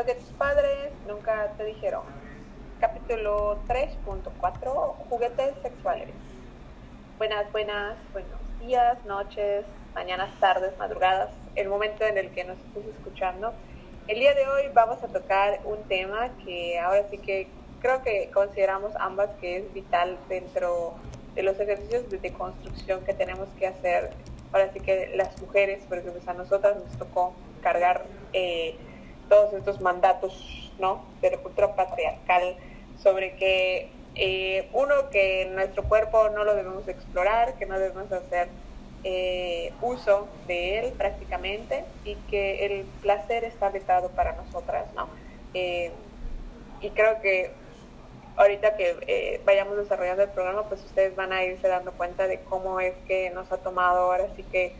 Lo que tus padres nunca te dijeron. Capítulo 3.4, juguetes sexuales. Buenas, buenas, buenos días, noches, mañanas, tardes, madrugadas, el momento en el que nos estés escuchando. El día de hoy vamos a tocar un tema que ahora sí que creo que consideramos ambas que es vital dentro de los ejercicios de deconstrucción que tenemos que hacer. Ahora sí que las mujeres, porque pues a nosotras nos tocó cargar eh, todos estos mandatos ¿no? de la patriarcal sobre que eh, uno, que nuestro cuerpo no lo debemos explorar, que no debemos hacer eh, uso de él prácticamente y que el placer está vetado para nosotras, ¿no? Eh, y creo que ahorita que vayamos desarrollando el programa, pues ustedes van a irse dando cuenta de cómo es que nos ha tomado ahora sí que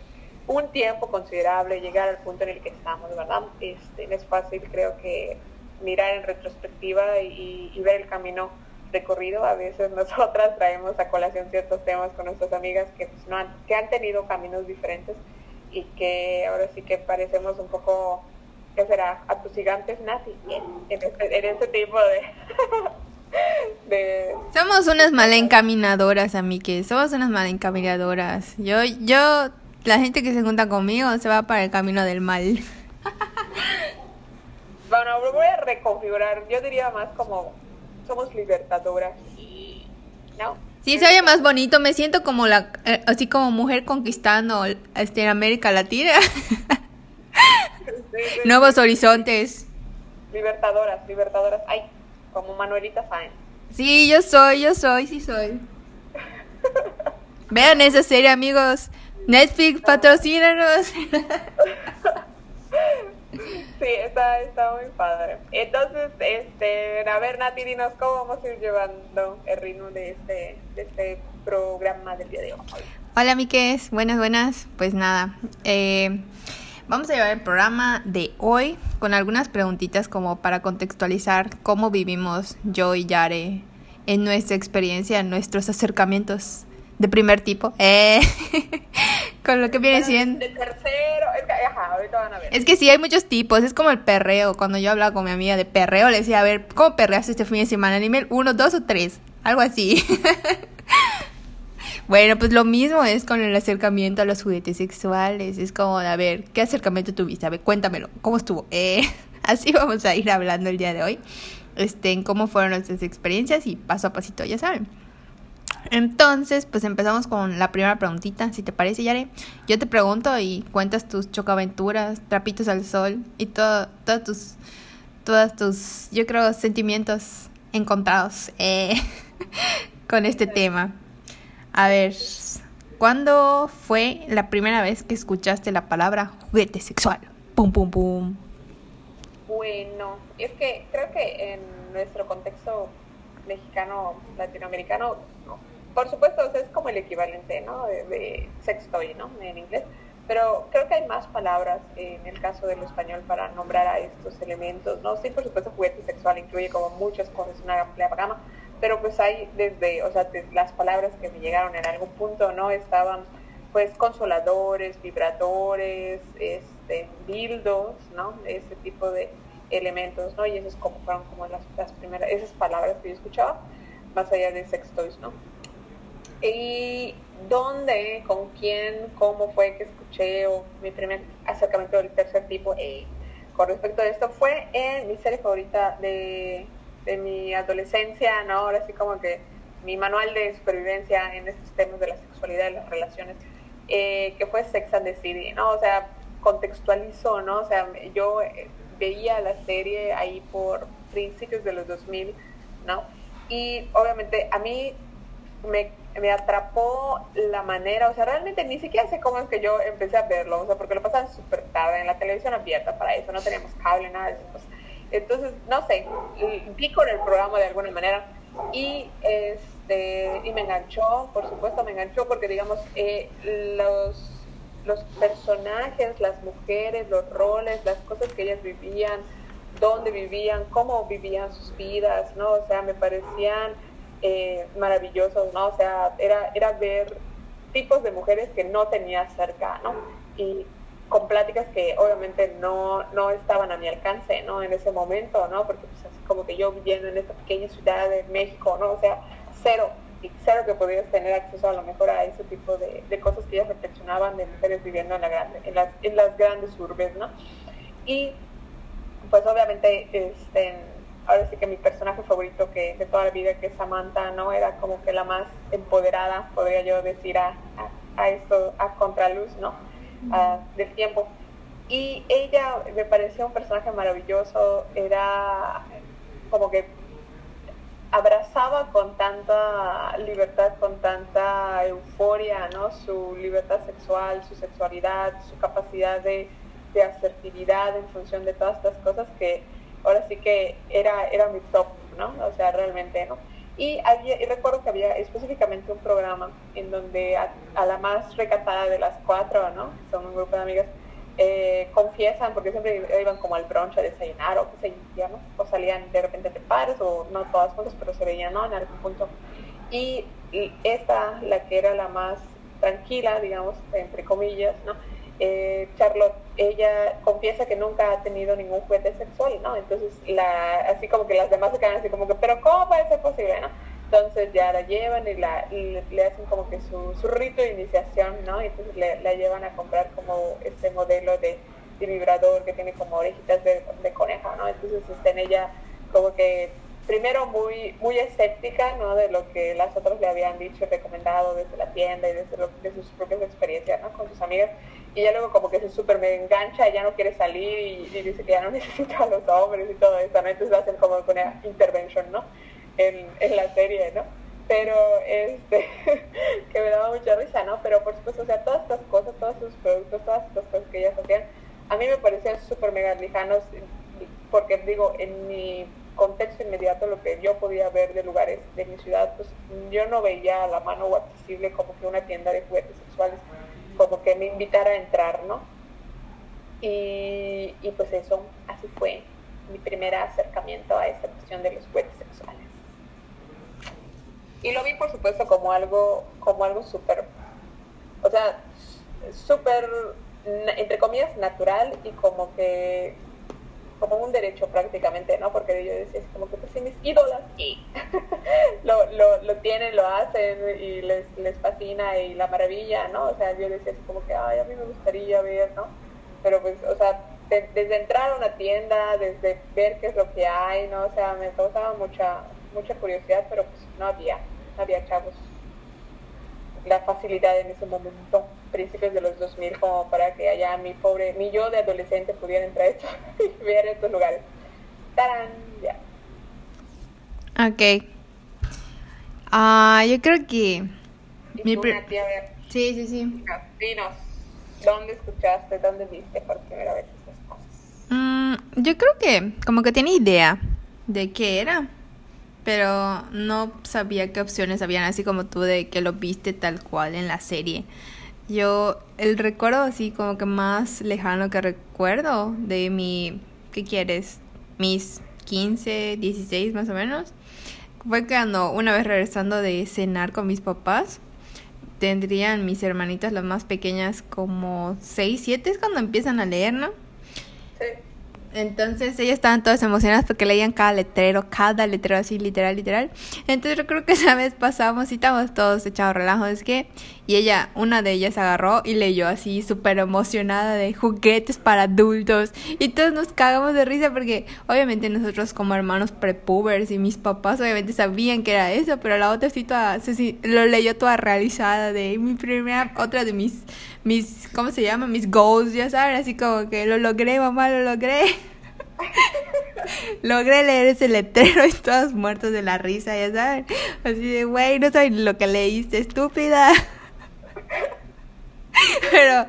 un tiempo considerable llegar al punto en el que estamos, ¿verdad? Este, es fácil, creo que mirar en retrospectiva y, y ver el camino recorrido. A veces nosotras traemos a colación ciertos temas con nuestras amigas que, pues, no han, que han tenido caminos diferentes y que ahora sí que parecemos un poco, ¿qué será? A tus gigantes nazis en, este, en este tipo de... Somos unas mal encaminadoras, que Somos unas mal encaminadoras. Yo, yo, la gente que se junta conmigo se va para el camino del mal. bueno, voy a reconfigurar. Yo diría más como somos libertadoras. ¿No? Sí, se oye más bonito. Me siento como la, eh, así como mujer conquistando este, América Latina. Nuevos horizontes. Libertadoras, libertadoras. Ay, como Manuelita Sáenz. Sí, yo soy, yo soy, sí soy. Vean esa serie, amigos. Netflix, patrocínanos. Sí, está, está muy padre. Entonces, este, a ver, Nati, dinos cómo vamos a ir llevando el ritmo de este, de este programa del día de hoy. Hola, Miques. Buenas, buenas. Pues nada, eh, vamos a llevar el programa de hoy con algunas preguntitas como para contextualizar cómo vivimos yo y Yare en nuestra experiencia, en nuestros acercamientos de primer tipo. Eh, con lo que viene siendo. De tercero, es que, ajá, ahorita van a ver. Es que sí, hay muchos tipos. Es como el perreo. Cuando yo hablaba con mi amiga de perreo, le decía, a ver, ¿cómo perreas este fin de semana? Nivel uno, dos o tres. Algo así. bueno, pues lo mismo es con el acercamiento a los juguetes sexuales. Es como, a ver, ¿qué acercamiento tuviste? A ver, cuéntamelo. ¿Cómo estuvo? Eh, así vamos a ir hablando el día de hoy. Este, en cómo fueron nuestras experiencias y paso a pasito, ya saben. Entonces, pues empezamos con la primera preguntita, si te parece, Yare. Yo te pregunto y cuentas tus chocaventuras, trapitos al sol y todo, todos tus, todos tus, yo creo, sentimientos encontrados eh, con este tema. A ver, ¿cuándo fue la primera vez que escuchaste la palabra juguete sexual? Pum, pum, pum. Bueno, es que creo que en nuestro contexto mexicano, latinoamericano, por supuesto, es como el equivalente, ¿no? De, de sex toy, ¿no? En inglés. Pero creo que hay más palabras en el caso del español para nombrar a estos elementos, ¿no? Sí, por supuesto, juguete sexual incluye como muchas cosas, una amplia gama, pero pues hay desde, o sea, las palabras que me llegaron en algún punto, ¿no? Estaban pues consoladores, vibradores, este, dildos, ¿no? Ese tipo de elementos, ¿no? Y como fueron como las, las primeras, esas palabras que yo escuchaba, más allá de sex toys, ¿no? ¿Y dónde, con quién, cómo fue que escuché o mi primer acercamiento del tercer tipo eh, con respecto a esto? Fue en mi serie favorita de, de mi adolescencia, ¿no? Ahora sí como que mi manual de supervivencia en estos temas de la sexualidad y las relaciones, eh, que fue Sex and the City, ¿no? O sea, contextualizo, ¿no? O sea, yo eh, veía la serie ahí por principios de los 2000, ¿no? Y obviamente a mí me me atrapó la manera, o sea, realmente ni siquiera sé cómo es que yo empecé a verlo, o sea, porque lo pasaban súper tarde en la televisión abierta para eso, no teníamos cable, nada de eso. Entonces, no sé, vi con el programa de alguna manera y este y me enganchó, por supuesto me enganchó porque digamos eh, los los personajes, las mujeres, los roles, las cosas que ellas vivían, dónde vivían, cómo vivían sus vidas, ¿no? O sea, me parecían eh, maravillosos, ¿no? O sea, era, era ver tipos de mujeres que no tenía cerca, ¿no? Y con pláticas que obviamente no, no estaban a mi alcance, ¿no? En ese momento, ¿no? Porque pues así como que yo viviendo en esta pequeña ciudad de México, ¿no? O sea, cero, y cero que podías tener acceso a lo mejor a ese tipo de, de cosas que ellas reflexionaban de mujeres viviendo en, la grande, en, las, en las grandes urbes, ¿no? Y pues obviamente, este, ahora sí que mi personaje favorito que de toda la vida, que es Samantha, ¿no? Era como que la más empoderada, podría yo decir, a, a, a esto, a contraluz, ¿no? del tiempo. Y ella me pareció un personaje maravilloso, era como que abrazaba con tanta libertad, con tanta euforia, ¿no? Su libertad sexual, su sexualidad, su capacidad de, de asertividad en función de todas estas cosas que ahora sí que era, era mi top, ¿no? O sea, realmente, ¿no? Y, había, y recuerdo que había específicamente un programa en donde a, la más recatada de las cuatro, ¿no? Son un grupo de amigas, eh, confiesan, porque siempre iban como al brunch a desayunar o. O salían de repente de pares o no todas juntas, pero se veían, ¿no? En algún punto. Y, y esta, la que era la más tranquila, digamos, entre comillas, ¿no? Eh, Charlotte, ella confiesa que nunca ha tenido ningún juguete sexual, ¿no? Entonces, la, así como que las demás se quedan así como que, pero ¿cómo puede ser posible, no? Entonces ya la llevan y, la, le hacen como que su, su, rito de iniciación, ¿no? Y entonces le, la llevan a comprar como este modelo de, vibrador que tiene como orejitas de, de coneja, ¿no? Entonces está en ella como que primero muy muy escéptica ¿no? de lo que las otras le habían dicho y recomendado desde la tienda y desde, lo, sus propias experiencias ¿no? con sus amigas y ya luego como que se súper me engancha, ya no quiere salir y, dice que ya no necesita a los hombres y todo eso, ¿no? Entonces hacen como una intervention, ¿no? En, en la serie, ¿no? Pero, este, que me daba mucha risa, ¿no? Pero por supuesto, o sea, todas estas cosas, todos sus productos, todas estas cosas que ellas hacían, a mí me parecían súper mega lejanos, porque digo, en mi contexto inmediato, lo que yo podía ver de lugares de mi ciudad, pues yo no veía a la mano o accesible como que una tienda de juguetes sexuales como que me invitara a entrar, ¿no? Y, y pues eso, así fue mi primer acercamiento a esta cuestión de los juguetes sexuales. Y lo vi, por supuesto, como algo, como algo súper, o sea, súper, entre comillas, natural y como que como un derecho prácticamente, ¿no? Porque yo decía, como que pues mis ídolas y lo, lo, lo, tienen, lo hacen y les, les fascina y la maravilla, ¿no? O sea, yo decía así como que, ay, a mí me gustaría ver, ¿no? Pero pues, o sea, desde entrar a una tienda, desde ver qué es lo que hay, ¿no? O sea, me causaba mucha, mucha curiosidad, pero pues no había, no había chavos la facilidad en ese momento, principios de los 2000, como para que allá mi pobre, mi yo de adolescente pudiera entrar esto, y ver estos lugares. ¡Tarán! Ya. Ok. Ah, yo creo que... Mi tía, sí, sí, sí. Dinos, ¿dónde escuchaste, dónde viste por primera vez estas cosas? Mm, yo creo que como que tiene idea de qué era pero no sabía qué opciones habían, así como tú de que lo viste tal cual en la serie. Yo, el recuerdo así como que más lejano que recuerdo de mi, ¿qué quieres? Mis 15, 16 más o menos, fue cuando una vez regresando de cenar con mis papás, tendrían mis hermanitas las más pequeñas como 6, 7 es cuando empiezan a leer, ¿no? Sí. Entonces ellas estaban todas emocionadas porque leían cada letrero, cada letrero así, literal, literal. Entonces yo creo que esa vez pasamos y estábamos todos echados relajo, es que, y ella, una de ellas agarró y leyó así súper emocionada de juguetes para adultos. Y todos nos cagamos de risa porque obviamente nosotros como hermanos prepubers y mis papás obviamente sabían que era eso, pero la otra sí toda, lo leyó toda realizada de mi primera, otra de mis mis, ¿cómo se llama? Mis goals, ya saben, así como que lo logré, mamá, lo logré. Logré leer ese letrero y todos muertos de la risa, ya saben. Así de, güey, no saben lo que leíste, estúpida. Pero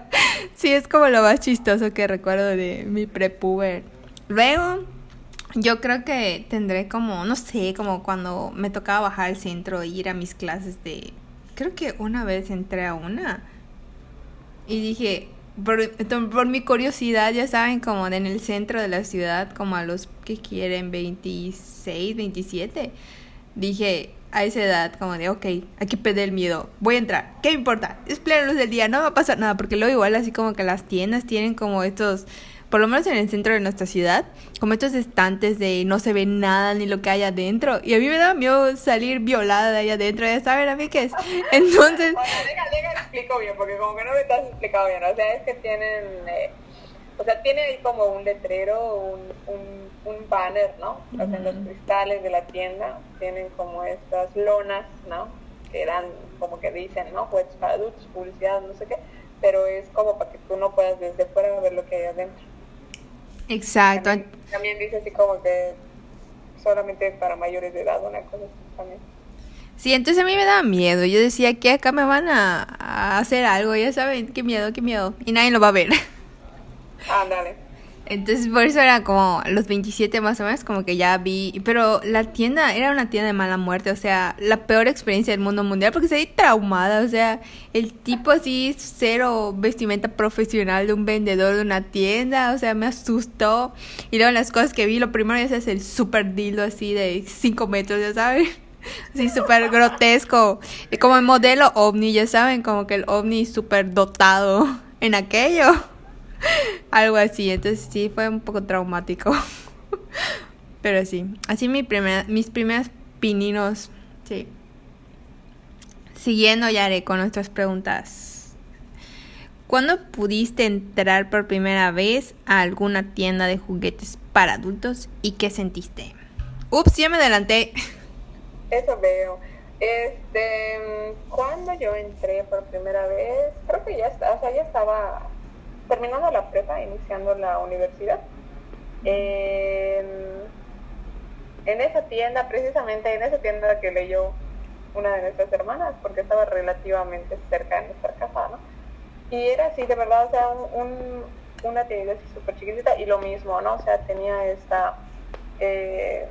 sí es como lo más chistoso que recuerdo de mi prepuber. Luego, yo creo que tendré como, no sé, como cuando me tocaba bajar al centro e ir a mis clases de... Creo que una vez entré a una y dije, por, mi curiosidad, ya saben, como en el centro de la ciudad, como a los que quieren 26, 27, dije, a esa edad, como de, ok, hay que perder el miedo, voy a entrar, ¿qué me importa? Es plena luz del día, no va a pasar nada, porque luego igual así como que las tiendas tienen como estos, por lo menos en el centro de nuestra ciudad, como estos estantes de no se ve nada ni lo que hay adentro, y a mí me da miedo salir violada de ahí adentro, ya saben a mí qué es. Entonces... Bueno, deja, deja, explico bien, porque como que no me estás explicado bien, o sea, es que tienen... Eh, o sea, tiene ahí como un letrero, un, un, un banner, ¿no? O sea, en los cristales de la tienda tienen como estas lonas, ¿no? Que eran como que dicen, ¿no? Juegos para adultos, publicidad, no sé qué, pero es como para que tú no puedas desde fuera ver lo que hay adentro. Exacto. También, también dice así como que solamente para mayores de edad, una cosa así también. Sí, entonces a mí me daba miedo. Yo decía que acá me van a, a hacer algo, ya saben, qué miedo, qué miedo. Y nadie lo va a ver. Ándale. Entonces por eso era como los 27 más o menos, como que ya vi, pero la tienda era una tienda de mala muerte, o sea, la peor experiencia del mundo mundial porque se traumada, o sea, el tipo así cero vestimenta profesional de un vendedor de una tienda, o sea, me asustó. Y luego las cosas que vi, lo primero es el super dildo así de 5 metros, ya saben. Así súper grotesco. Como el modelo ovni, ya saben, como que el ovni súper dotado en aquello. Algo así, entonces sí fue un poco traumático. Pero sí, así mi primera, mis primeros pininos, sí. Siguiendo ya haré con nuestras preguntas. ¿Cuándo pudiste entrar por primera vez a alguna tienda de juguetes para adultos y qué sentiste? Ups, ya me adelanté. Eso veo. Este, cuando yo entré por primera vez, creo que ya, o sea, ya estaba terminando la prepa, iniciando la universidad. En, esa tienda, precisamente en esa tienda que leyó una de nuestras hermanas, porque estaba relativamente cerca de nuestra casa, ¿no? Y era así, de verdad, o sea, un, una tienda así súper chiquitita y lo mismo, ¿no? O sea, tenía esta, eh,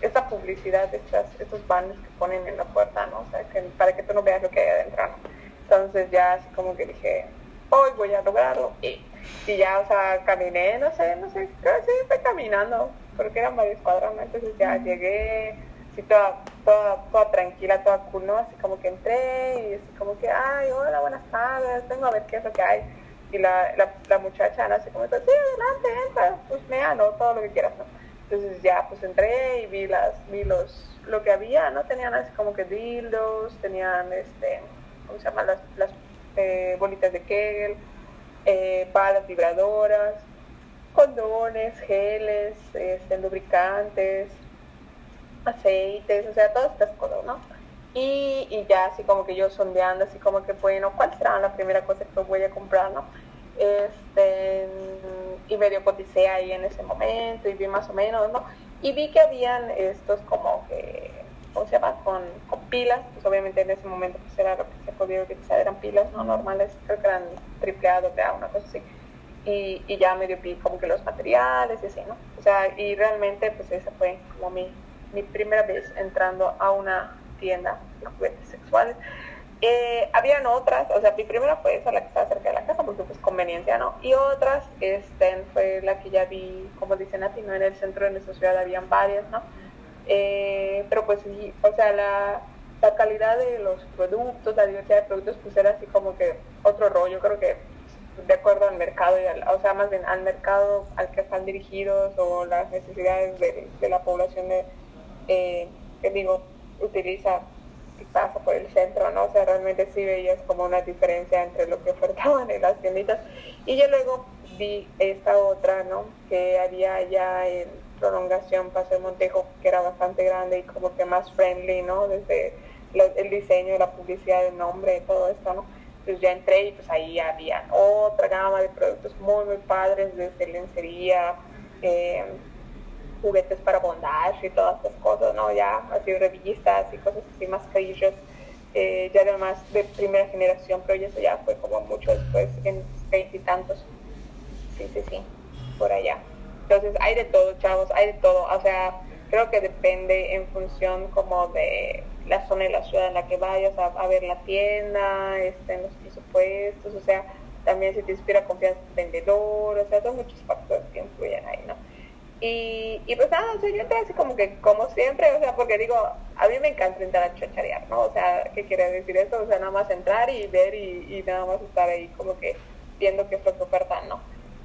esta publicidad, estas, estos banners que ponen en la puerta, ¿no? O sea, para que tú no veas lo que hay adentro, ¿no? Entonces ya así como que dije, hoy voy a lograrlo. Y, y ya, o sea, caminé, no sé, no sé, sí, fue caminando, porque eran varios cuadros, ¿no? Entonces ya llegué, así toda, toda, toda tranquila, toda cool, ¿no? Así como que entré y así como que, ay, hola, buenas tardes, vengo a ver qué es lo que hay. Y la, la, muchacha, ¿no? Así como, sí, adelante, entra, pues mea, ¿no? Todo lo que quieras, ¿no? Entonces ya, pues entré y vi las, vi los, lo que había, ¿no? Tenían así como que dildos, tenían, este, ¿cómo se llama? Las eh, bolitas de Kegel, eh, balas vibradoras, condones, geles, este, lubricantes, aceites, o sea, todas estas cosas, ¿no? Y, y, ya así como que yo sondeando, así como que, bueno, ¿cuál será la primera cosa que voy a comprar, no? Este, y medio coticé ahí en ese momento y vi más o menos, ¿no? Y vi que habían estos como que ¿cómo se llama? Con, con, pilas, pues obviamente en ese momento pues era lo que se podía utilizar, eran pilas no normales, creo que eran triple A, doble A, una cosa así. Y, y ya medio vi como que los materiales y así, ¿no? O sea, y realmente pues esa fue como mi, mi primera vez entrando a una tienda de juguetes sexuales. Eh, habían otras, o sea, mi primera fue esa, la que estaba cerca de la casa, porque pues conveniencia, ¿no? Y otras, este, fue la que ya vi, como dicen a ti, ¿no? En el centro de nuestra ciudad habían varias, ¿no? Eh, pero pues sí, o sea, la, la, calidad de los productos, la diversidad de productos, pues era así como que otro rollo, creo que de acuerdo al mercado, y al, o sea, más bien al mercado al que están dirigidos o las necesidades de, la población de, eh, que digo, utiliza y pasa por el centro, ¿no? O sea, realmente sí veías como una diferencia entre lo que ofertaban en las tienditas. Y yo luego vi esta otra, ¿no? Que había ya en prolongación Paseo Montejo, que era bastante grande y como que más friendly, ¿no? Desde el diseño, la publicidad, el nombre, todo esto, ¿no? Entonces ya entré y pues ahí había otra gama de productos muy, muy padres, desde lencería, eh, juguetes para bondage y todas estas cosas, ¿no? Ya así revistas y cosas así más carillas, eh, ya además de primera generación, pero eso ya fue como mucho después, en veintitantos. Sí, sí, sí, por allá. Entonces hay de todo, chavos, hay de todo. O sea, creo que depende en función como de la zona y la ciudad en la que vayas a, ver la tienda, este, en los presupuestos, o sea, también si te inspira confianza el vendedor, o sea, son muchos factores que influyen ahí, ¿no? Y, y pues nada, yo entré así como que, como siempre, o sea, porque digo, a mí me encanta entrar a chacharear, ¿no? O sea, ¿qué quiere decir eso? O sea, nada más entrar y ver y, y nada más estar ahí como que viendo qué es lo que ofertan, ¿no?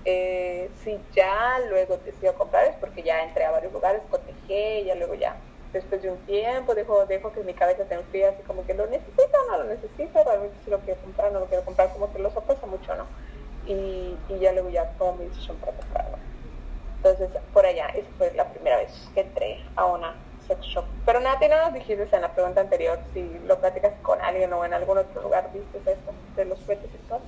Eh, si ya luego decido comprar es porque ya entré a varios lugares, cotejé, y ya luego ya, después de un tiempo, dejo, dejo que mi cabeza se enfríe así como que lo necesito o no lo necesito, realmente si lo quiero comprar no lo quiero comprar, como que lo sopesa mucho, ¿no? Y, y ya luego ya tomo mi decisión para comprarlo. Entonces, por allá, esa fue la primera vez que entré a una sex shop. Pero Nati, no nos dijiste en la pregunta anterior si lo platicas con alguien o en algún otro lugar viste esto de los juguetes sexuales.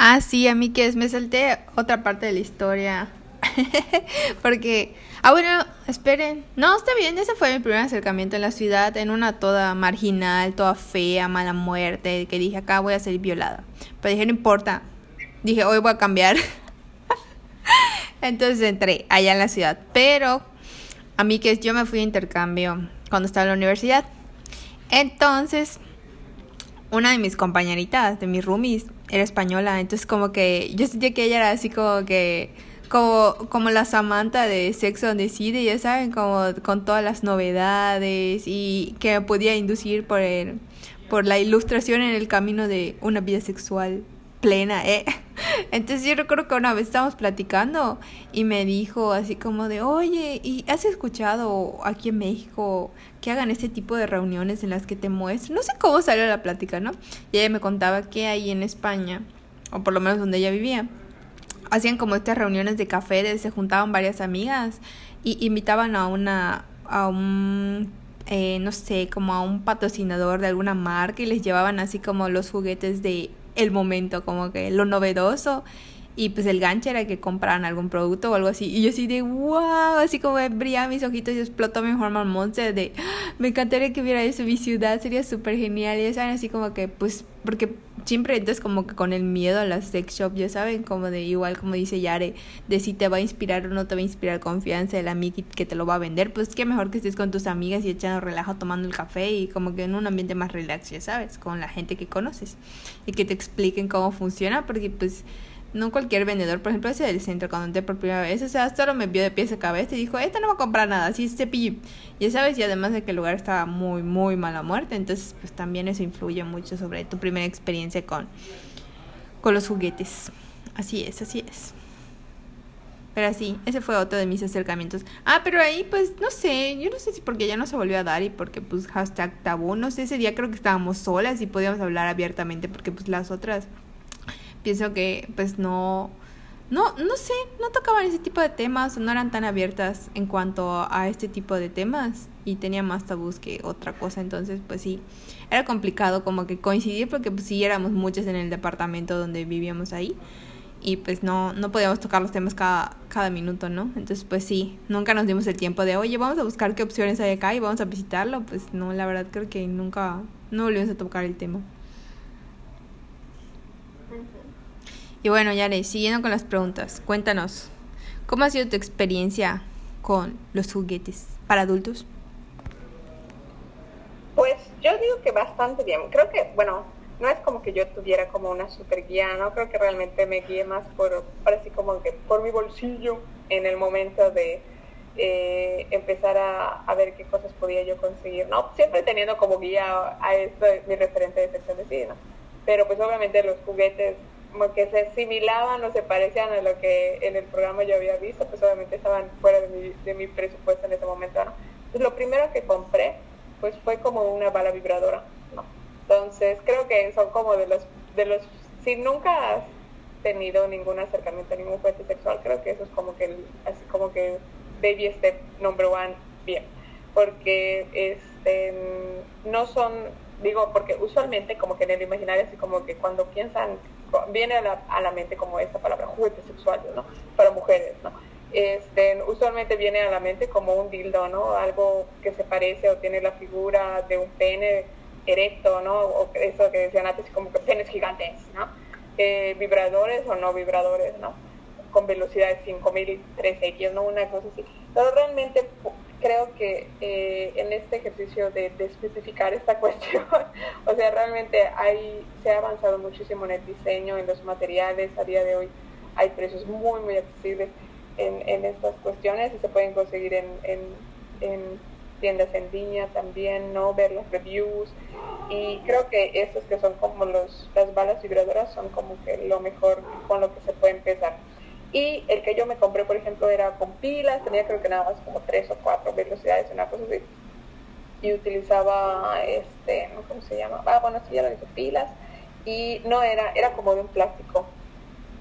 Ah, sí, a mí que es, me salté otra parte de la historia. Porque, ah, bueno, esperen. No, está bien, ese fue mi primer acercamiento en la ciudad, en una toda marginal, toda fea, mala muerte, que dije, acá voy a ser violada. Pero dije, no importa. Dije, hoy voy a cambiar. Entonces entré allá en la ciudad. Pero a mí que yo me fui a intercambio cuando estaba en la universidad. Entonces, una de mis compañeritas, de mis roomies, era española. Entonces como que yo sentía que ella era así como que... Como, como la Samantha de Sexo on the City, ya saben, como con todas las novedades y que me podía inducir por el, por la ilustración en el camino de una vida sexual plena, ¿eh? Entonces yo recuerdo que una vez estábamos platicando y me dijo así como de, oye, ¿y has escuchado aquí en México que hagan este tipo de reuniones en las que te muestran? No sé cómo salió la plática, ¿no? Y ella me contaba que ahí en España, o por lo menos donde ella vivía, hacían como estas reuniones de café, se juntaban varias amigas y invitaban a una, a un eh, no sé, como a un patrocinador de alguna marca y les llevaban así como los juguetes de el momento, como que lo novedoso. Y pues el gancho era que compraran algún producto o algo así. Y yo así de wow, así como brillaba mis ojitos y explotó mi hormone monster de me encantaría que viera eso en mi ciudad, sería súper genial. Y ya saben, así como que pues, porque siempre entonces como que con el miedo a las sex shop, ya saben, como de igual como dice Yare, de si te va a inspirar o no te va a inspirar confianza el amigo que te lo va a vender, pues qué mejor que estés con tus amigas y echando relajo tomando el café y como que en un ambiente más relax, ya sabes, con la gente que conoces y que te expliquen cómo funciona, porque pues no cualquier vendedor, por ejemplo ese del centro cuando entré por primera vez, o sea, solo me vio de pies a cabeza y dijo, esta no va a comprar nada, así cepillo. Ya sabes, y además de que el lugar estaba muy, muy mala muerte, entonces pues también eso influye mucho sobre tu primera experiencia con, con los juguetes. Así es, así es. Pero sí, ese fue otro de mis acercamientos. Ah, pero ahí pues no sé, yo no sé si porque ya no se volvió a dar y porque pues hashtag tabú, no sé, ese día creo que estábamos solas y podíamos hablar abiertamente porque pues las otras pienso que pues no, no, no sé, no tocaban ese tipo de temas, no eran tan abiertas en cuanto a este tipo de temas y tenía más tabús que otra cosa, entonces pues sí, era complicado como que coincidir porque pues sí éramos muchas en el departamento donde vivíamos ahí y pues no, no podíamos tocar los temas cada, cada minuto, ¿no? Entonces pues sí, nunca nos dimos el tiempo de, oye, vamos a buscar qué opciones hay acá y vamos a visitarlo, pues no, la verdad creo que nunca, no volvimos a tocar el tema. Y bueno, Yare, siguiendo con las preguntas, cuéntanos, ¿cómo ha sido tu experiencia con los juguetes para adultos? Pues yo digo que bastante bien. Creo que, bueno, no es como que yo tuviera como una super guía, no creo que realmente me guíe más por, así como que por mi bolsillo en el momento de eh, empezar a, a, ver qué cosas podía yo conseguir, ¿no? Siempre teniendo como guía a esto mi referente de sección de cine, Pero pues obviamente los juguetes como que se asimilaban o se parecían a lo que en el programa yo había visto, pues obviamente estaban fuera de mi, de mi presupuesto en ese momento, ¿no? Entonces lo primero que compré, pues fue como una bala vibradora, ¿no? Entonces creo que son como de los, de los, si nunca has tenido ningún acercamiento a ningún juguete sexual, creo que eso es como que, así como que baby step number one, bien, porque este, no son, digo, porque usualmente como que en el imaginario, así como que cuando piensan viene a la, a la mente como esta palabra, juguete sexual, ¿no? Para mujeres, ¿no? Este, usualmente viene a la mente como un dildo, ¿no? Algo que se parece o tiene la figura de un pene erecto, ¿no? O eso que decían antes, como que penes gigantes, ¿no? Eh, vibradores o no vibradores, ¿no? Con velocidad de 5000, 3X, ¿no? Una cosa así. Pero realmente creo que eh, en este ejercicio de, especificar esta cuestión, o sea, realmente hay, se ha avanzado muchísimo en el diseño, en los materiales, a día de hoy hay precios muy, muy accesibles en, estas cuestiones y se pueden conseguir en, en, tiendas en línea también, ¿no? Ver los reviews y creo que estos que son como los, las balas vibradoras son como que lo mejor con lo que se puede empezar. Y el que yo me compré, por ejemplo, era con pilas, tenía creo que nada más como tres o cuatro velocidades, una cosa así. Y utilizaba, este, ¿cómo se llama? Ah, bueno, sí, ya lo dije, pilas. Y no era, era como de un plástico,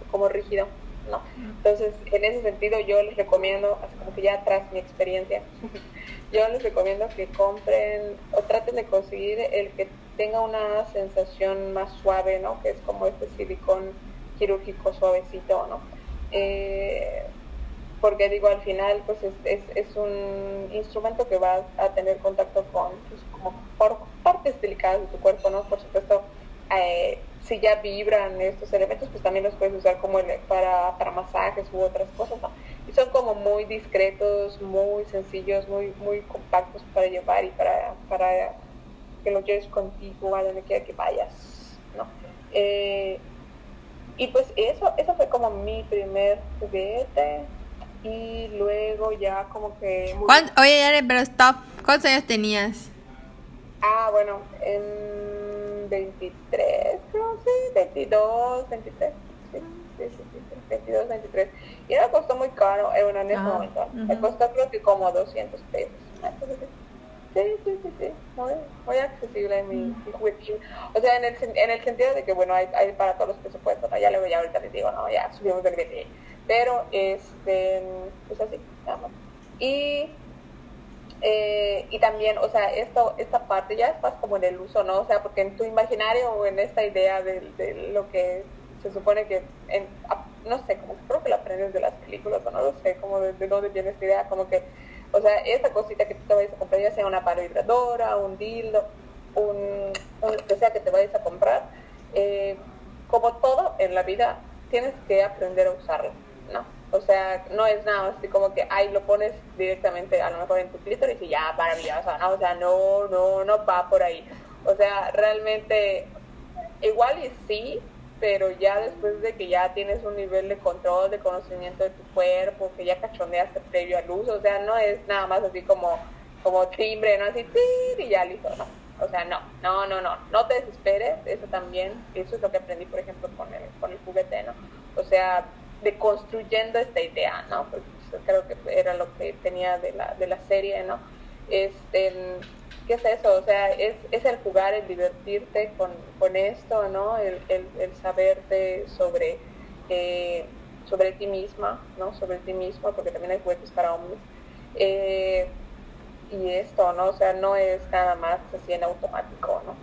como rígido, ¿no? Entonces, en ese sentido, yo les recomiendo, así como que ya tras mi experiencia, yo les recomiendo que compren o traten de conseguir el que tenga una sensación más suave, ¿no? Que es como este silicón quirúrgico suavecito, ¿no? Eh, porque digo, al final pues es, es, un instrumento que va a tener contacto con pues, como partes delicadas de tu cuerpo, ¿no? Por supuesto, eh, si ya vibran estos elementos, pues también los puedes usar como para, para masajes u otras cosas, ¿no? Y son como muy discretos, muy sencillos, muy, muy compactos para llevar y para, para que los lleves contigo a donde quiera que vayas, ¿no? Eh, y pues eso, eso fue como mi primer juguete. Y luego ya como que... Oye, Yare, pero stop. ¿Cuántos años tenías? Ah, bueno, en 23, creo, sí, 22, 23. Sí, sí, sí, 22, 23. Y me costó muy caro, eh, bueno, en ese ah, momento. Me costó creo que como 200 pesos. Sí, sí, sí, sí, muy, muy accesible mi, mi O sea, en el, en el sentido de que, bueno, hay, hay para todos los presupuestos, ¿no? Ya luego ya ahorita les digo, no, ya subimos el grete. Pero, este, pues así, vamos. Y, eh, y también, o sea, esto, esta parte ya es más como en el uso, ¿no? O sea, porque en tu imaginario o en esta idea de, de lo que se supone que, en, no sé, como creo que lo aprendes de las películas, o no lo sé, como de, de dónde viene esta idea, como que o sea, esa cosita que tú te vayas a comprar, ya sea una palo vibradora, un dildo, un, un que sea que te vayas a comprar, eh, como todo en la vida, tienes que aprender a usarlo, ¿no? O sea, no es nada así como que ahí lo pones directamente a lo mejor en tu clítoris y ya maravilloso, ¿no? O sea, no, no, no va por ahí. O sea, realmente, igual y sí, pero ya después de que ya tienes un nivel de control, de conocimiento de tu cuerpo, que ya cachondeaste previo al uso, o sea, no es nada más así como, como timbre, ¿no? Así, y ya listo, no. O sea, no, no, no, no, no te desesperes, eso también, eso es lo que aprendí, por ejemplo, con el, con el juguete, ¿no? O sea, de construyendo esta idea, ¿no? Pues, creo que era lo que tenía de la, de la serie, ¿no? Este, ¿qué es eso? O sea, es, es el jugar, el divertirte con, con esto, ¿no? El, el, saberte sobre, eh, sobre ti misma, ¿no? Sobre ti mismo, porque también hay juguetes para hombres. Eh, y esto, ¿no? O sea, no es nada más así en automático, ¿no?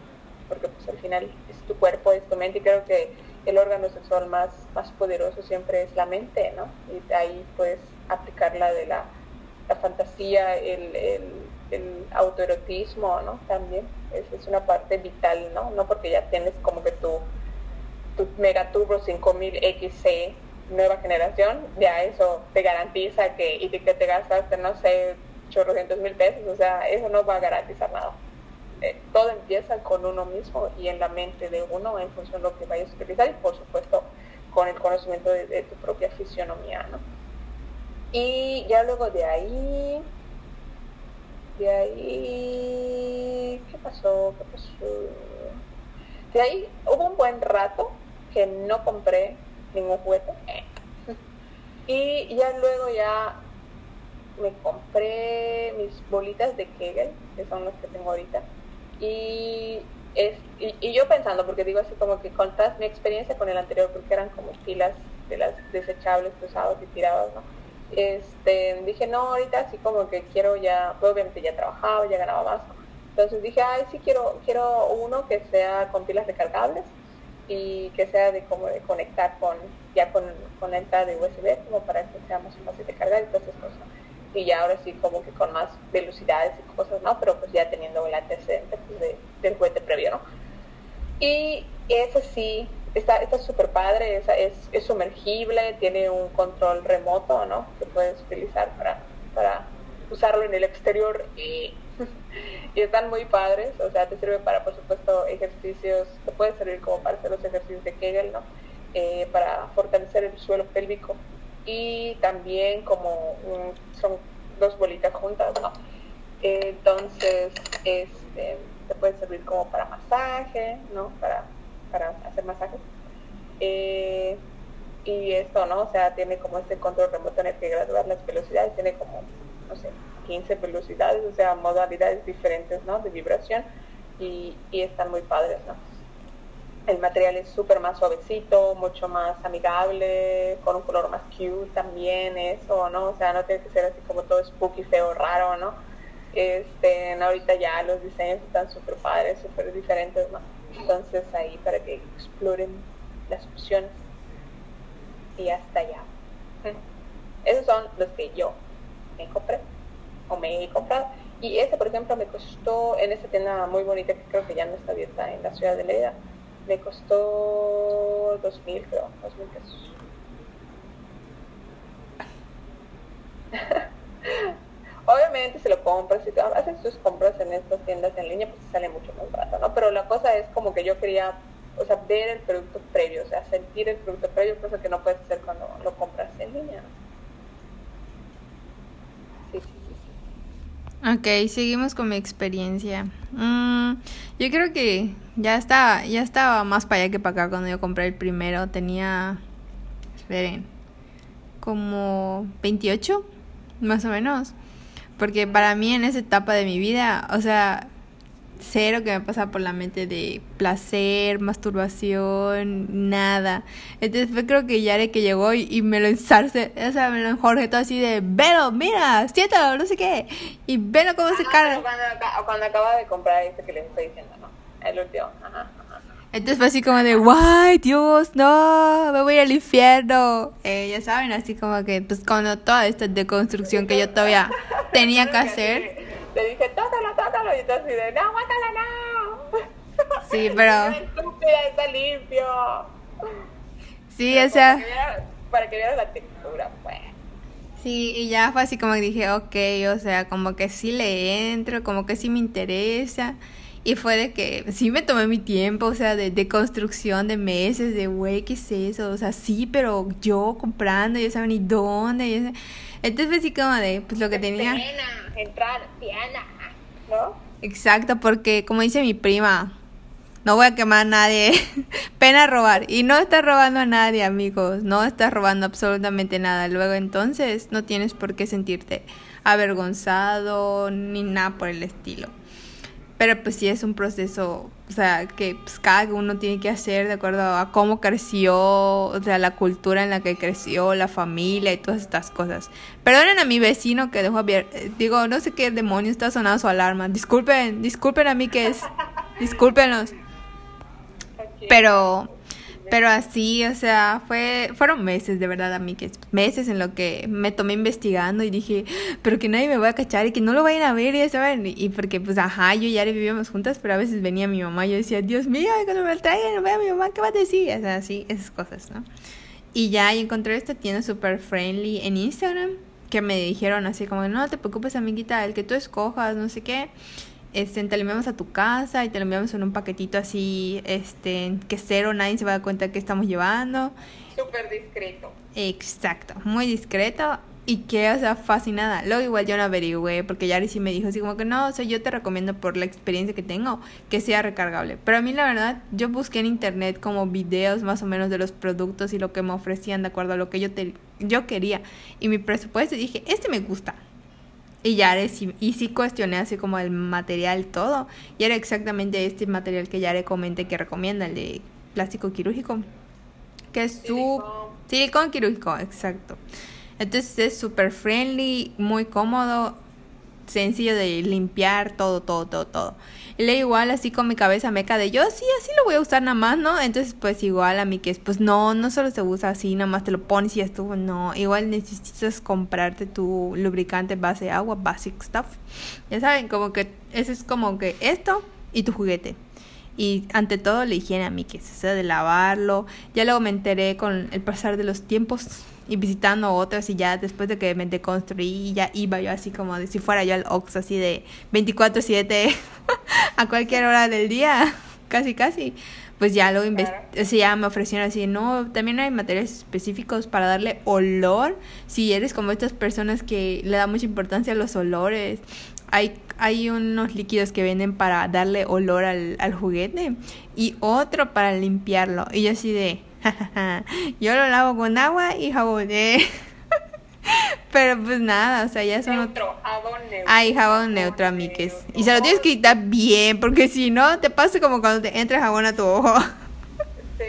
Porque pues al final es tu cuerpo, es tu mente y creo que el órgano sexual más, más poderoso siempre es la mente, ¿no? Y ahí puedes aplicar la de la, la fantasía, el el autoerotismo, ¿no? También es, es una parte vital, ¿no? No porque ya tienes como que tu, tu Megaturbo 5000 XC nueva generación, ya eso te garantiza que, y que te gastaste, no sé, chorrocientos mil pesos, o sea, eso no va a garantizar nada. Eh, todo empieza con uno mismo y en la mente de uno en función de lo que vayas a utilizar y por supuesto con el conocimiento de, de tu propia fisionomía, ¿no? Y ya luego de ahí, de ahí, ¿qué pasó? ¿Qué pasó? De ahí hubo un buen rato que no compré ningún juguete. Y ya luego ya me compré mis bolitas de Kegel, que son las que tengo ahorita. Y, es, y, yo pensando, porque digo así como que contas mi experiencia con el anterior, porque eran como pilas de las desechables que y tirabas, ¿no? Este, dije, no, ahorita así como que quiero ya, obviamente ya trabajaba, ya ganaba más. Entonces dije, ay, sí quiero, quiero uno que sea con pilas recargables y que sea de como de conectar con, ya con, con entrada de USB, como para que sea más fácil de cargar y todas esas cosas. Y ya ahora sí como que con más velocidades y cosas, ¿no? Pero pues ya teniendo el antecedente pues, de, del juguete previo, ¿no? Y ese sí, está súper padre, es, es, sumergible, tiene un control remoto, ¿no? Que puedes utilizar para, para usarlo en el exterior y, y, están muy padres, o sea, te sirve para, por supuesto, ejercicios, te puede servir como para hacer los ejercicios de Kegel, ¿no? Eh, para fortalecer el suelo pélvico y también como son dos bolitas juntas, ¿no? entonces, este, te puede servir como para masaje, ¿no? Para, para hacer masajes. Eh, y esto, ¿no? O sea, tiene como este control remoto en el que graduar las velocidades, tiene como, no sé, 15 velocidades, o sea, modalidades diferentes, ¿no? De vibración y, están muy padres, ¿no? El material es súper más suavecito, mucho más amigable, con un color más cute también, eso, ¿no? O sea, no tiene que ser así como todo spooky, feo, raro, ¿no? Este, ahorita ya los diseños están súper padres, súper diferentes, ¿no? Entonces ahí para que exploren las opciones y hasta allá. Esos son los que yo me compré o me he comprado. Y ese, por ejemplo, me costó en esa tienda muy bonita que creo que ya no está abierta en la ciudad de Leida. Me costó dos mil, creo, dos mil pesos. Obviamente si lo compras, si haces tus compras en estas tiendas en línea, pues sale mucho más barato, ¿no? Pero la cosa es como que yo quería, o sea, ver el producto previo, o sea, sentir el producto previo, cosa que no puedes hacer cuando lo compras en línea, Sí, sí, sí, sí. Ok, seguimos con mi experiencia. Mm, yo creo que ya estaba, ya estaba más para allá que para acá cuando yo compré el primero. Tenía, esperen, como 28, más o menos. Porque para mí en esa etapa de mi vida, o sea, cero que me pasa por la mente de placer, masturbación, nada. Entonces fue creo que Yare que llegó y, me lo ensarce, o sea, me lo enjorjetó así de, velo, mira, siéntalo, no sé qué. Y velo cómo se carga. Cuando, cuando acaba de comprar este que les estoy diciendo, ¿no? El último, ajá. Entonces fue así como de, guay, Dios, no, me voy al infierno. Eh, ya saben, así como que, pues, cuando toda esta deconstrucción que yo todavía tenía que hacer. Le dije, tócalo, tócalo, y entonces de, no, mátala, no. Sí, pero. estúpida, está limpio. Sí, o sea. Para que, viera, la textura, pues. Sí, y ya fue así como que dije, ok, o sea, como que sí le entro, como que sí me interesa. Y fue de que sí me tomé mi tiempo, o sea, de, de construcción de meses, de, güey, ¿qué es eso? O sea, sí, pero yo comprando, ya saben ni dónde. Entonces fue así como de, pues lo que tenía... Pena, entrar, piana, ¿no? Exacto, porque como dice mi prima, no voy a quemar a nadie. Pena robar. Y no estás robando a nadie, amigos. No estás robando absolutamente nada. Luego entonces no tienes por qué sentirte avergonzado ni nada por el estilo. Pero pues sí es un proceso, o sea, que pues, cada uno tiene que hacer de acuerdo a cómo creció, o sea, la cultura en la que creció, la familia y todas estas cosas. Perdonen a mi vecino que dejó abierto, eh, digo, no sé qué demonio está sonando su alarma. Disculpen, disculpen a mí que es, discúlpenos. Pero pero así, o sea, fue fueron meses de verdad a mí, que meses en lo que me tomé investigando y dije, pero que nadie me va a cachar y que no lo vayan a ver, ya saben. Y porque, pues, ajá, yo y Ari vivíamos juntas, pero a veces venía mi mamá y yo decía, Dios mío, cuando me traigan, vea mi mamá, ¿qué va a decir? O sea, así, esas cosas, ¿no? Y ya y encontré esta tienda super friendly en Instagram que me dijeron así como, no te preocupes, amiguita, el que tú escojas, no sé qué este, te lo enviamos a tu casa y te lo enviamos en un paquetito así, este, que cero, nadie se va a dar cuenta que estamos llevando. Súper discreto. Exacto, muy discreto y que, o sea, fascinada. Luego igual yo no averigüé porque Yari sí me dijo así como que no, o sea, yo te recomiendo por la experiencia que tengo que sea recargable. Pero a mí la verdad, yo busqué en internet como videos más o menos de los productos y lo que me ofrecían de acuerdo a lo que yo, te, yo quería. Y mi presupuesto y dije, este me gusta. Y ya sí, y sí cuestioné así como el material todo. Y era exactamente este material que ya le comenté que recomienda, el de plástico quirúrgico. Que es su... Silicón quirúrgico, exacto. Entonces es súper friendly, muy cómodo, sencillo de limpiar, todo, todo, todo, todo. Le igual así con mi cabeza meca de yo, sí, así lo voy a usar nada más, ¿no? Entonces pues igual a mí que es, pues no, no solo se usa así, nada más te lo pones y ya estuvo, no. Igual necesitas comprarte tu lubricante base agua, basic stuff. Ya saben, como que ese es como que esto y tu juguete. Y ante todo la higiene a mí que es, de lavarlo. Ya luego me enteré con el pasar de los tiempos y visitando otras y ya después de que me deconstruí ya iba yo así como de si fuera yo al Ox así de 24/7 a cualquier hora del día, casi casi, pues ya lo o ya me ofrecieron así, no, también hay materiales específicos para darle olor, si eres como estas personas que le da mucha importancia a los olores. Hay, hay unos líquidos que venden para darle olor al, al juguete y otro para limpiarlo. Y yo así de, yo lo lavo con agua y jabón. Pero pues nada, o sea, ya son... Neutro, jabón neutro. Ay, jabón neutro, amigues. Y se lo tienes que quitar bien, porque si no, te pasa como cuando te entra jabón a tu ojo. Sí,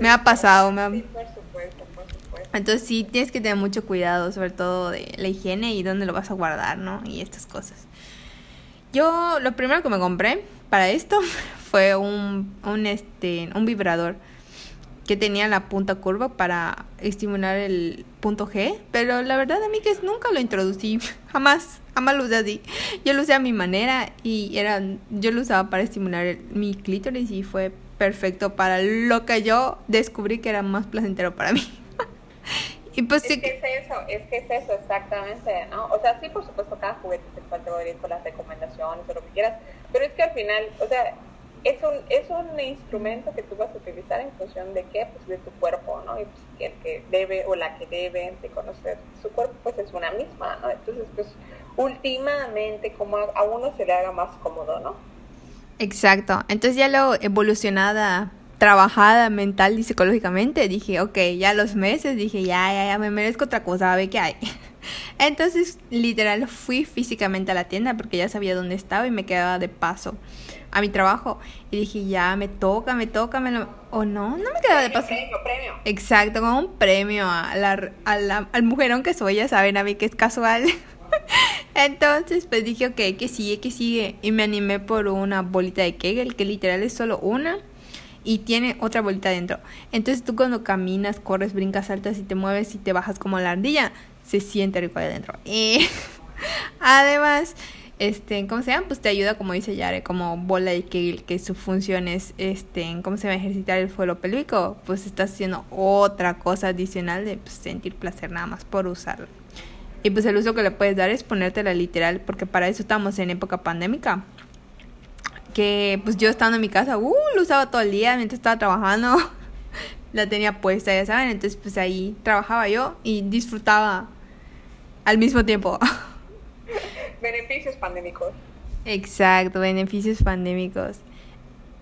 me ha pasado, me ha... Sí, por supuesto, por supuesto. Entonces sí, tienes que tener mucho cuidado, sobre todo de la higiene y dónde lo vas a guardar, ¿no? Y estas cosas. Yo, lo primero que me compré para esto fue un, un, este, un vibrador que tenía la punta curva para estimular el punto G, pero la verdad a mí que nunca lo introducí, jamás, jamás lo usé así. Yo lo usé a mi manera y era, yo lo usaba para estimular mi clítoris y fue perfecto para lo que yo descubrí que era más placentero para mí. y pues es que es eso, es que es eso exactamente, ¿no? O sea, sí, por supuesto, cada juguete sexual te va a ir con las recomendaciones o lo que quieras, pero es que al final, o sea, es un, es un instrumento que tú vas a utilizar en función de qué, pues de tu cuerpo, ¿no? Y pues el que debe o la que debe de conocer su cuerpo, pues es una misma, ¿no? Entonces, pues últimamente como a, uno se le haga más cómodo, ¿no? Exacto. Entonces ya lo evolucionada, trabajada mental y psicológicamente, dije, ok, ya los meses, dije, ya, ya, ya, me merezco otra cosa, a ver qué hay. Entonces, literal, fui físicamente a la tienda porque ya sabía dónde estaba y me quedaba de paso a mi trabajo. Y dije, ya, me toca, me toca, me lo... O no, no me queda de paso. Premio, premio. Exacto, como un premio a la, a la, al mujerón que soy, ya saben a mí que es casual. Entonces, pues dije, ok, que sigue, que sigue. Y me animé por una bolita de Kegel, que literal es solo una. Y tiene otra bolita dentro. Entonces tú cuando caminas, corres, brincas, saltas y te mueves y te bajas como la ardilla, se siente rico ahí adentro. Y además, este, ¿cómo se llama? Pues te ayuda, como dice Yare, como bola de Kegel, que su función es, este, ¿cómo se va a ejercitar el suelo pélvico? Pues estás haciendo otra cosa adicional de pues, sentir placer nada más por usarlo. Y pues el uso que le puedes dar es ponértela literal, porque para eso estamos en época pandémica. Que pues yo estando en mi casa, uh, lo usaba todo el día mientras estaba trabajando. la tenía puesta, ya saben. Entonces pues ahí trabajaba yo y disfrutaba al mismo tiempo. beneficios pandémicos. Exacto, beneficios pandémicos.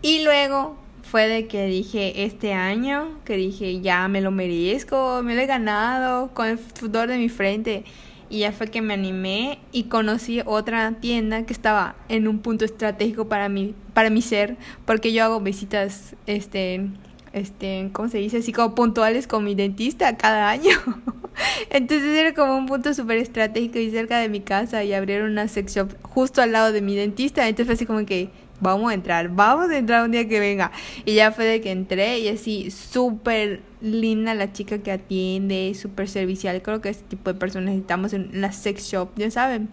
Y luego fue de que dije este año, que dije ya me lo merezco, me lo he ganado con el sudor de mi frente. Y ya fue que me animé y conocí otra tienda que estaba en un punto estratégico para mi, para mi ser, porque yo hago visitas, este, este, ¿cómo se dice? Así como puntuales con mi dentista cada año. Entonces era como un punto súper estratégico y cerca de mi casa y abrieron una sex shop justo al lado de mi dentista. Entonces fue así como que vamos a entrar, vamos a entrar un día que venga. Y ya fue de que entré y así súper linda la chica que atiende, súper servicial. Creo que ese tipo de personas necesitamos en la sex shop, ya saben.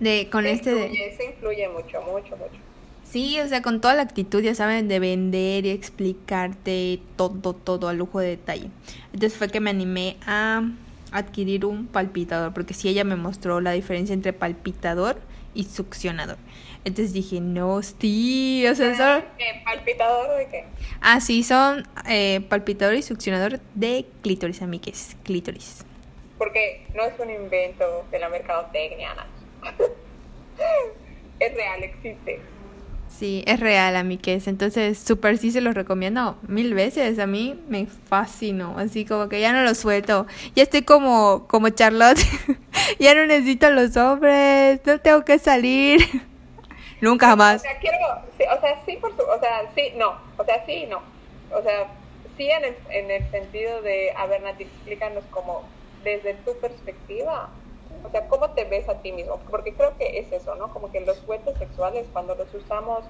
De, con se este... Influye, se influye mucho, mucho, mucho. Sí, o sea, con toda la actitud, ya saben, de vender y explicarte todo, todo a lujo de detalle. Entonces fue que me animé a adquirir un palpitador, porque sí, ella me mostró la diferencia entre palpitador y succionador. Entonces dije, no, sí, o sea, son... ¿Palpitador de qué? Ah, sí, son eh, palpitador y succionador de clítoris, amigues, clítoris. Porque no es un invento de la mercadotecnia, es real, existe. Sí, es real, a mí que es. Entonces, súper sí se los recomiendo mil veces. A mí me fascinó. Así como que ya no lo suelto. Ya estoy como, como Charlotte. ya no necesito los hombres. No tengo que salir. Nunca jamás. O sea, quiero, sí, o sea, sí, por su, o sea, sí, no. O sea, sí, no. O sea, sí en el, en el sentido de, a ver, Nati, explícanos como desde tu perspectiva o sea, ¿cómo te ves a ti mismo? Porque creo que es eso, ¿no? Como que los juguetes sexuales, cuando los usamos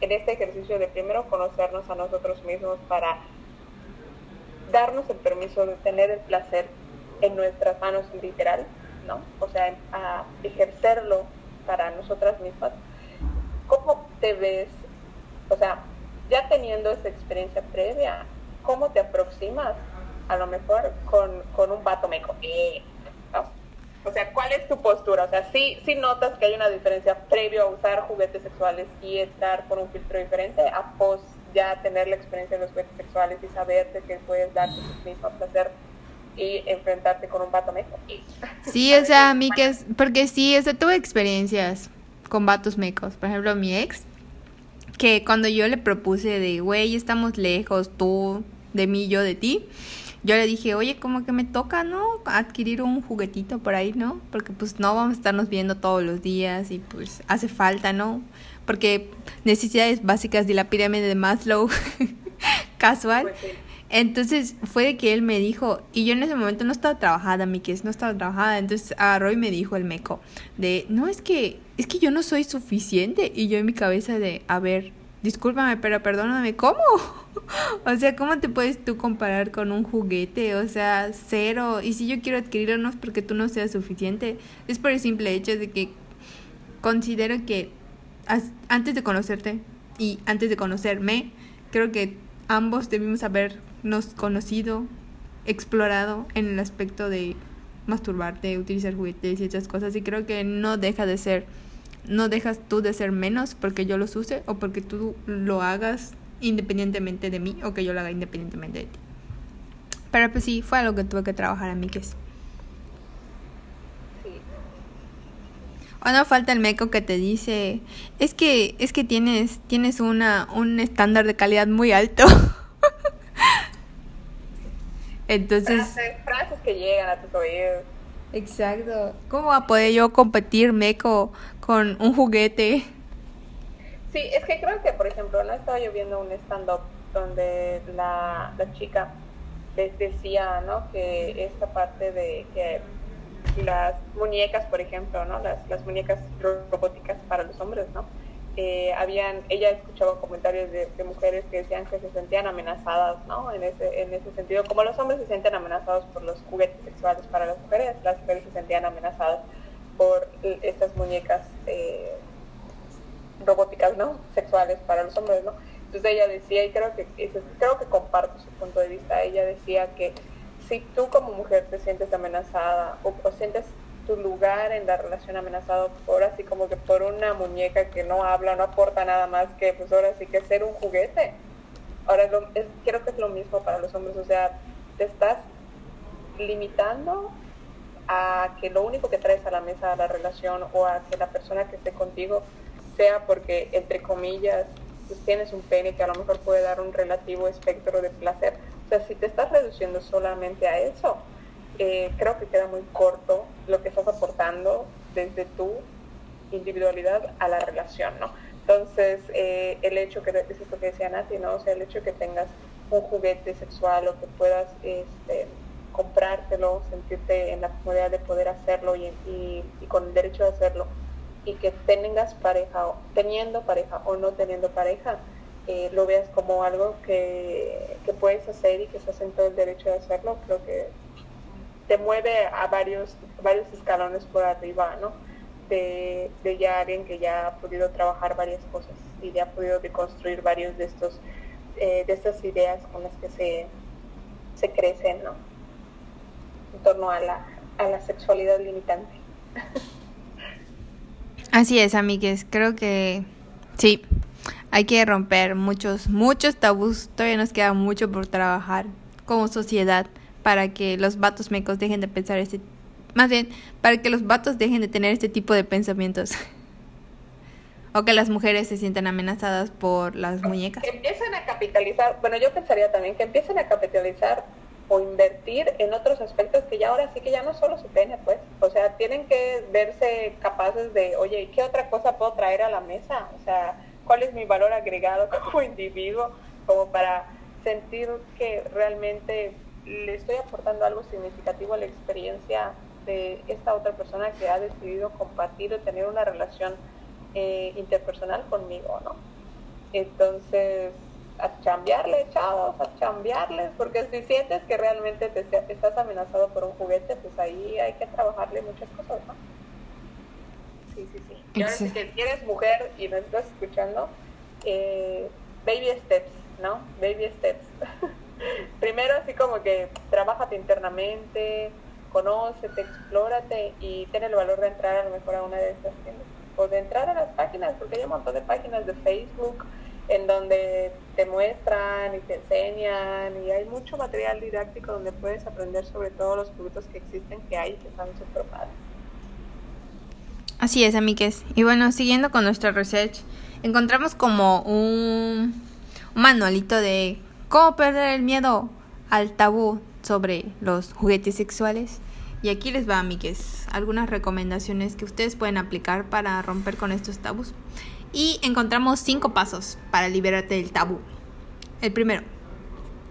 en este ejercicio de primero conocernos a nosotros mismos para darnos el permiso de tener el placer en nuestras manos literal, ¿no? O sea, a ejercerlo para nosotras mismas. ¿Cómo te ves? O sea, ya teniendo esa experiencia previa, ¿cómo te aproximas a lo mejor con, con un vato meco? Eh, o sea, ¿cuál es tu postura? O sea, ¿sí, sí notas que hay una diferencia previo a usar juguetes sexuales y estar con un filtro diferente a post ya tener la experiencia de los juguetes sexuales y saberte que puedes darte tu mismo placer y enfrentarte con un vato meco. Sí, o sea, a mí que es, porque sí, o sea, tuve experiencias con vatos mecos. Por ejemplo, mi ex, que cuando yo le propuse de, güey, estamos lejos, tú de mí, yo de ti, yo le dije, oye, como que me toca, ¿no? Adquirir un juguetito por ahí, ¿no? Porque pues no vamos a estarnos viendo todos los días y pues hace falta, ¿no? Porque necesidades básicas de la pirámide de Maslow, casual. Pues entonces fue de que él me dijo, y yo en ese momento no estaba trabajada, mi que no estaba trabajada, entonces agarró y me dijo el meco, de, no, es que, es que yo no soy suficiente. Y yo en mi cabeza de, a ver, discúlpame, pero perdóname, ¿cómo? o sea, ¿cómo te puedes tú comparar con un juguete? O sea, cero. Y si yo quiero adquirirlo no es porque tú no seas suficiente, es por el simple hecho de que considero que antes de conocerte y antes de conocerme, creo que ambos debimos haber nos conocido, explorado en el aspecto de masturbarte, utilizar juguetes y esas cosas. Y creo que no deja de ser, no dejas tú de ser menos porque yo los use o porque tú lo hagas independientemente de mí o que yo lo haga independientemente de ti. Pero pues sí, fue algo que tuve que trabajar a mí que es. O no falta el meco que te dice, es que es que tienes tienes una un estándar de calidad muy alto. Entonces. Frases, que llegan a tus oídos. Exacto. ¿Cómo va a poder yo competir meco con un juguete? Sí, es que creo que, por ejemplo, no estaba yo viendo un stand-up donde la, la chica les decía, ¿no? Que esta parte de que las muñecas, por ejemplo, ¿no? Las, las muñecas robóticas para los hombres, ¿no? eh, habían, ella escuchaba comentarios de, mujeres que decían que se sentían amenazadas, ¿no? En ese, en ese sentido, como los hombres se sienten amenazados por los juguetes sexuales para las mujeres, las mujeres se sentían amenazadas por estas muñecas eh, robóticas, ¿no? Sexuales para los hombres, ¿no? Entonces ella decía, y creo que, creo que comparto su punto de vista, ella decía que si tú como mujer te sientes amenazada o, o sientes tu lugar en la relación amenazado por así como que por una muñeca que no habla, no aporta nada más que pues ahora sí que ser un juguete. Ahora es, creo que es lo mismo para los hombres, o sea, te estás limitando a que lo único que traes a la mesa de la relación o a que la persona que esté contigo sea porque, entre comillas, pues tienes un pene que a lo mejor puede dar un relativo espectro de placer. O sea, si te estás reduciendo solamente a eso, eh, creo que queda muy corto lo que estás aportando desde tu individualidad a la relación, ¿no? Entonces, eh, el hecho que, es esto que decía Nati, ¿no? O sea, el hecho que tengas un juguete sexual o que puedas este, comprártelo, sentirte en la comodidad de poder hacerlo y, con el derecho de hacerlo, y que tengas pareja, teniendo pareja o no teniendo pareja, eh, lo veas como algo que, que puedes hacer y que estás en todo el derecho de hacerlo, creo que te mueve a varios, varios escalones por arriba, ¿no? De, de, ya alguien que ya ha podido trabajar varias cosas y ya ha podido deconstruir varios de estos eh, de estas ideas con las que se, se crecen, ¿no? En torno a la, a la sexualidad limitante. Así es, amigues. Creo que sí, hay que romper muchos, muchos tabús. Todavía nos queda mucho por trabajar como sociedad para que los vatos mecos dejen de pensar este más bien para que los vatos dejen de tener este tipo de pensamientos o que las mujeres se sientan amenazadas por las muñecas. Que empiecen a capitalizar, bueno, yo pensaría también que empiecen a capitalizar o invertir en otros aspectos que ya ahora sí que ya no solo su pene, pues, o sea, tienen que verse capaces de, oye, ¿qué otra cosa puedo traer a la mesa? O sea, ¿cuál es mi valor agregado como individuo como para sentir que realmente le estoy aportando algo significativo a la experiencia de esta otra persona que ha decidido compartir o tener una relación eh, interpersonal conmigo, ¿no? Entonces, a chambearle, chavos, a chambearles, porque si sientes que realmente te estás amenazado por un juguete, pues ahí hay que trabajarle muchas cosas, ¿no? Sí, sí, sí. Y ahora si eres mujer y nos estás escuchando, eh, baby steps, ¿no? Baby steps. primero así como que trabajate internamente, conócete, explórate y ten el valor de entrar a lo mejor a una de estas tiendas o de entrar a las páginas, porque hay un montón de páginas de Facebook en donde te muestran y te enseñan y hay mucho material didáctico donde puedes aprender sobre todos los productos que existen que hay que están súper padres. Así es, amigues. Y bueno, siguiendo con nuestra research, encontramos como un, un manualito de cómo perder el miedo al tabú sobre los juguetes sexuales. Y aquí les va, amigues, algunas recomendaciones que ustedes pueden aplicar para romper con estos tabús. Y encontramos cinco pasos para liberarte del tabú. El primero,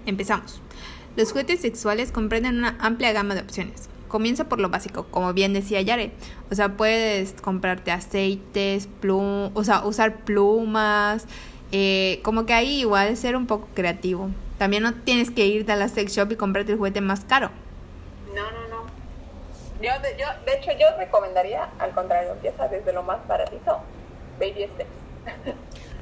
empezamos. Los juguetes sexuales comprenden una amplia gama de opciones comienza por lo básico, como bien decía Yare. O sea, puedes comprarte aceites, plum, o sea, usar plumas, eh, como que ahí igual ser un poco creativo. También no tienes que irte a la sex shop y comprarte el juguete más caro. No, no, no. Yo, yo, de hecho, yo recomendaría, al contrario, empieza desde lo más baratito, baby steps.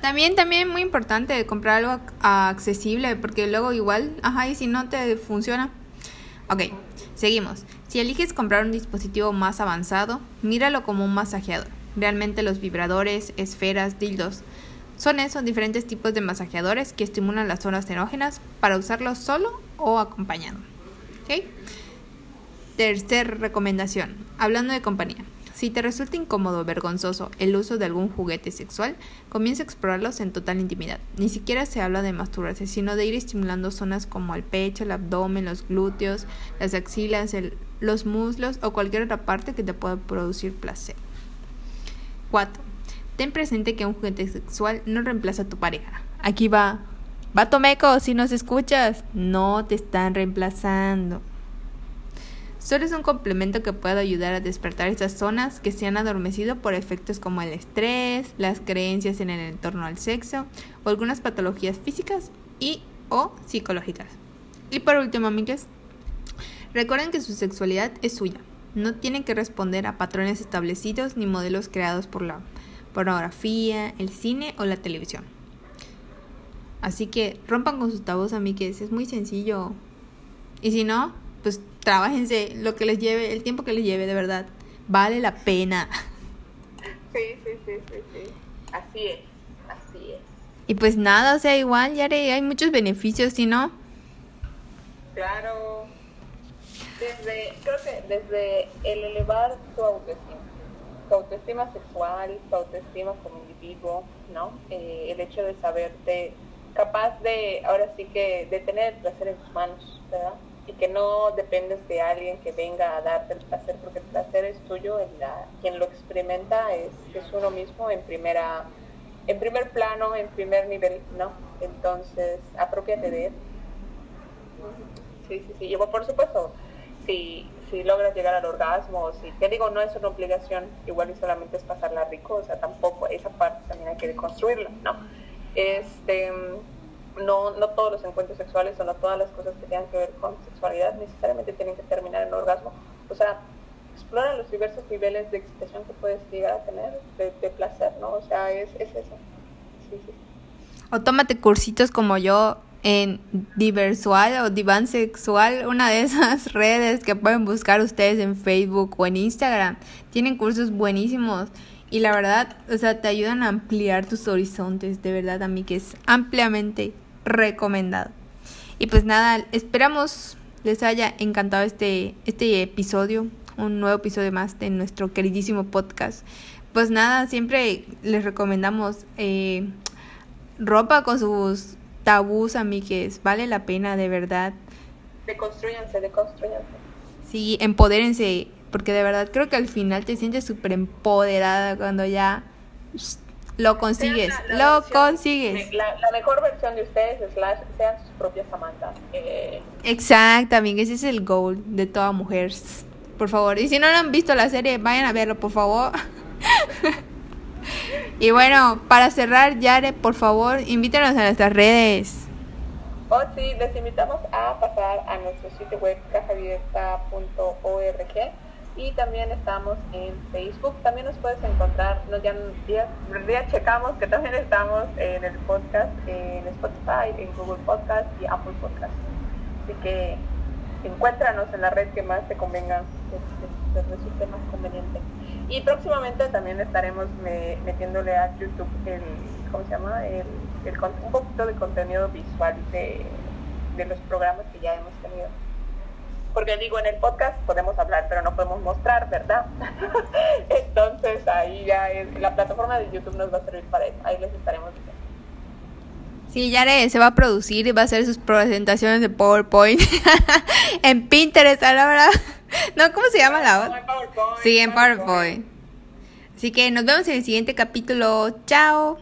También, también muy importante comprar algo accesible, porque luego igual, ajá, y si no te funciona. Ok, seguimos. Si eliges comprar un dispositivo más avanzado, míralo como un masajeador. Realmente los vibradores, esferas, dildos, son esos diferentes tipos de masajeadores que estimulan las zonas erógenas para usarlos solo o acompañado. ¿Okay? Tercer recomendación, hablando de compañía. Si te resulta incómodo o vergonzoso el uso de algún juguete sexual, comienza a explorarlos en total intimidad. Ni siquiera se habla de masturbarse, sino de ir estimulando zonas como el pecho, el abdomen, los glúteos, las axilas, los muslos o cualquier otra parte que te pueda producir placer. 4. Ten presente que un juguete sexual no reemplaza a tu pareja. Aquí va. Va Tomeco, si nos escuchas, no te están reemplazando. Solo es un complemento que puede ayudar a despertar esas zonas que se han adormecido por efectos como el estrés, las creencias en el entorno al sexo o algunas patologías físicas y o psicológicas. Y por último, amigas, recuerden que su sexualidad es suya. No tienen que responder a patrones establecidos ni modelos creados por la pornografía, el cine o la televisión. Así que rompan con sus tabús, amigues. Es muy sencillo. Y si no, pues trabajense lo que les lleve, el tiempo que les lleve, de verdad. Vale la pena. Sí, sí, sí, sí, sí. Así es, así es. Y pues nada, o sea, igual, ya hay muchos beneficios, ¿sí no? Claro. Desde, creo que desde el elevar tu autoestima, tu autoestima sexual, tu autoestima como individuo, ¿no? Eh, el hecho de saberte capaz de, ahora sí que, de tener el placer en tus manos, ¿verdad? Y que no dependes de alguien que venga a darte el placer, porque el placer es tuyo, la, quien lo experimenta es, es uno mismo en primera en primer plano, en primer nivel, ¿no? Entonces, apropiate de él. Sí, sí, sí. Y por supuesto, si, si logras llegar al orgasmo, si te digo, no es una obligación, igual y solamente es pasarla rico, o sea, tampoco, esa parte también hay que deconstruirla, ¿no? Este no, no todos los encuentros sexuales o no todas las cosas que tengan que ver con sexualidad necesariamente tienen que terminar en orgasmo. O sea, explora los diversos niveles de excitación que puedes llegar a tener, de, placer, ¿no? O sea, es, es eso. Sí, sí. O tómate cursitos como yo en Diversual o Divan Sexual, una de esas redes que pueden buscar ustedes en Facebook o en Instagram. Tienen cursos buenísimos y la verdad, o sea, te ayudan a ampliar tus horizontes, de verdad a mí que es ampliamente recomendado. Y pues nada, esperamos les haya encantado este, este episodio, un nuevo episodio más de nuestro queridísimo podcast. Pues nada, siempre les recomendamos eh, ropa con sus tabús, amigues. Vale la pena, de verdad. Deconstruyanse, deconstruyanse. Sí, empodérense porque de verdad creo que al final te sientes súper empoderada cuando ya lo consigues. lo consigues. La, mejor versión de ustedes es sean sus propias amantas. Eh. Exactamente, ese es el goal de toda mujer. Por favor. Y si no lo han visto la serie, vayan a verlo, por favor. y bueno, para cerrar, Yare, por favor, invítanos a nuestras redes. Oh, sí, les invitamos a pasar a nuestro sitio web cajaabierta.org y también estamos en Facebook. También nos puedes encontrar, nos ya, ya, checamos que también estamos en el podcast, en Spotify, en Google Podcast y Apple Podcast. Así que encuéntranos en la red que más te convenga, que resulte más conveniente. Y próximamente también estaremos metiéndole a YouTube el, ¿cómo se llama? El, un poquito de contenido visual de, de los programas que ya hemos tenido. Porque digo, en el podcast podemos hablar, pero no podemos mostrar, ¿verdad? Entonces ahí ya la plataforma de YouTube nos va a servir para eso. Ahí les estaremos diciendo. Sí, Yare se va a producir y va a hacer sus presentaciones de PowerPoint en Pinterest a la hora. No, ¿cómo se llama la otra? Sí, en PowerPoint. Así que nos vemos en el siguiente capítulo. Chao.